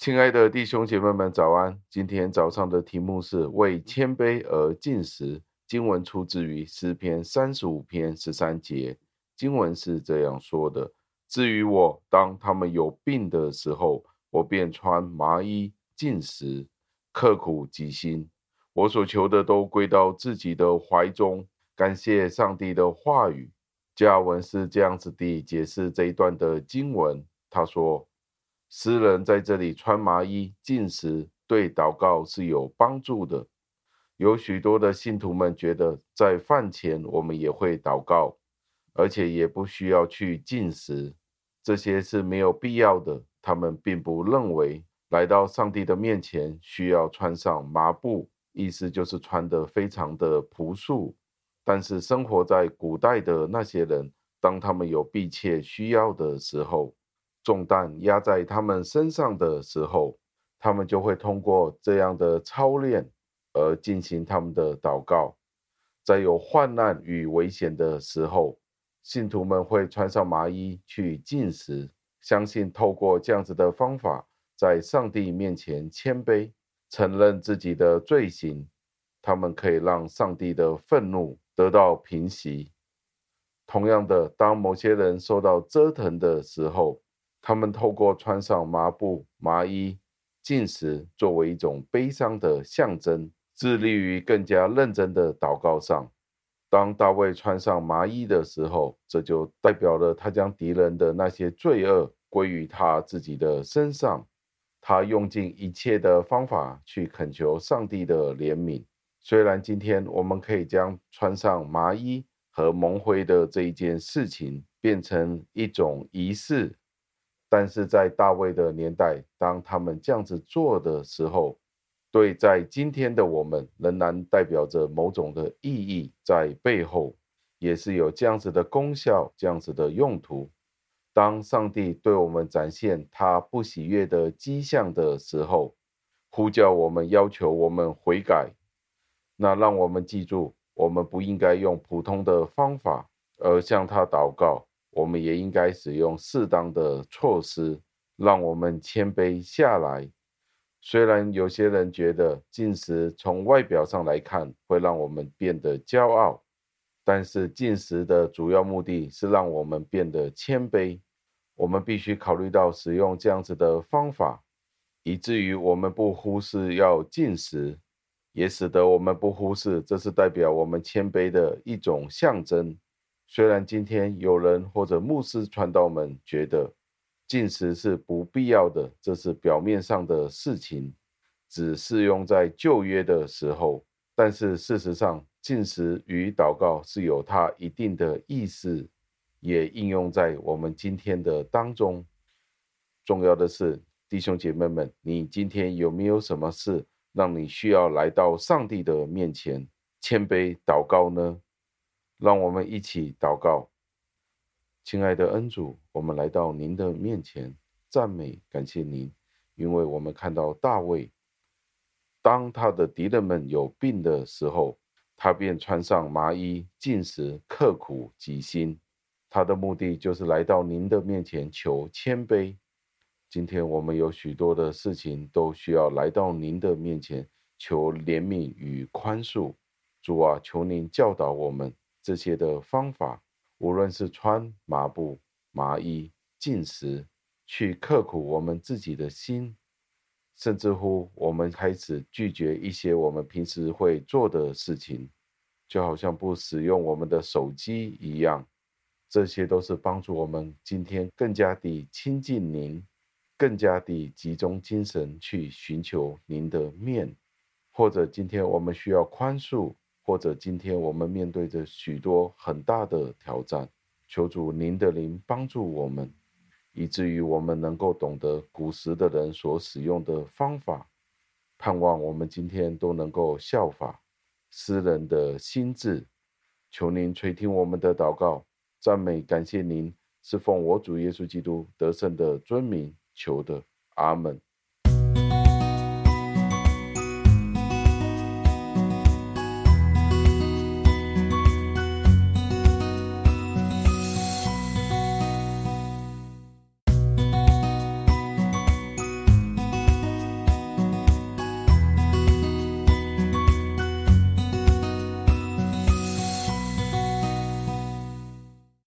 亲爱的弟兄姐妹们，早安！今天早上的题目是为谦卑而进食。经文出自于诗篇三十五篇十三节。经文是这样说的：“至于我，当他们有病的时候，我便穿麻衣，进食，刻苦己心。我所求的都归到自己的怀中。”感谢上帝的话语。加文是这样子地解释这一段的经文。他说。诗人在这里穿麻衣进食，对祷告是有帮助的。有许多的信徒们觉得，在饭前我们也会祷告，而且也不需要去进食，这些是没有必要的。他们并不认为来到上帝的面前需要穿上麻布，意思就是穿得非常的朴素。但是生活在古代的那些人，当他们有迫切需要的时候，重担压在他们身上的时候，他们就会通过这样的操练而进行他们的祷告。在有患难与危险的时候，信徒们会穿上麻衣去进食，相信透过这样子的方法，在上帝面前谦卑，承认自己的罪行，他们可以让上帝的愤怒得到平息。同样的，当某些人受到折腾的时候，他们透过穿上麻布、麻衣、禁食，作为一种悲伤的象征，致力于更加认真的祷告上。当大卫穿上麻衣的时候，这就代表了他将敌人的那些罪恶归于他自己的身上。他用尽一切的方法去恳求上帝的怜悯。虽然今天我们可以将穿上麻衣和蒙灰的这一件事情变成一种仪式。但是在大卫的年代，当他们这样子做的时候，对在今天的我们仍然代表着某种的意义在背后，也是有这样子的功效、这样子的用途。当上帝对我们展现他不喜悦的迹象的时候，呼叫我们、要求我们悔改，那让我们记住，我们不应该用普通的方法而向他祷告。我们也应该使用适当的措施，让我们谦卑下来。虽然有些人觉得进食从外表上来看会让我们变得骄傲，但是进食的主要目的是让我们变得谦卑。我们必须考虑到使用这样子的方法，以至于我们不忽视要进食，也使得我们不忽视这是代表我们谦卑的一种象征。虽然今天有人或者牧师传道们觉得禁食是不必要的，这是表面上的事情，只适用在旧约的时候。但是事实上，禁食与祷告是有它一定的意思，也应用在我们今天的当中。重要的是，弟兄姐妹们，你今天有没有什么事让你需要来到上帝的面前谦卑祷告呢？让我们一起祷告，亲爱的恩主，我们来到您的面前，赞美感谢您，因为我们看到大卫，当他的敌人们有病的时候，他便穿上麻衣，进食，刻苦己心，他的目的就是来到您的面前求谦卑。今天我们有许多的事情都需要来到您的面前求怜悯与宽恕，主啊，求您教导我们。这些的方法，无论是穿麻布、麻衣、进食，去刻苦我们自己的心，甚至乎我们开始拒绝一些我们平时会做的事情，就好像不使用我们的手机一样。这些都是帮助我们今天更加地亲近您，更加地集中精神去寻求您的面，或者今天我们需要宽恕。或者今天我们面对着许多很大的挑战，求主您的灵帮助我们，以至于我们能够懂得古时的人所使用的方法，盼望我们今天都能够效法诗人的心志。求您垂听我们的祷告，赞美感谢您，是奉我主耶稣基督得胜的尊名求的，阿门。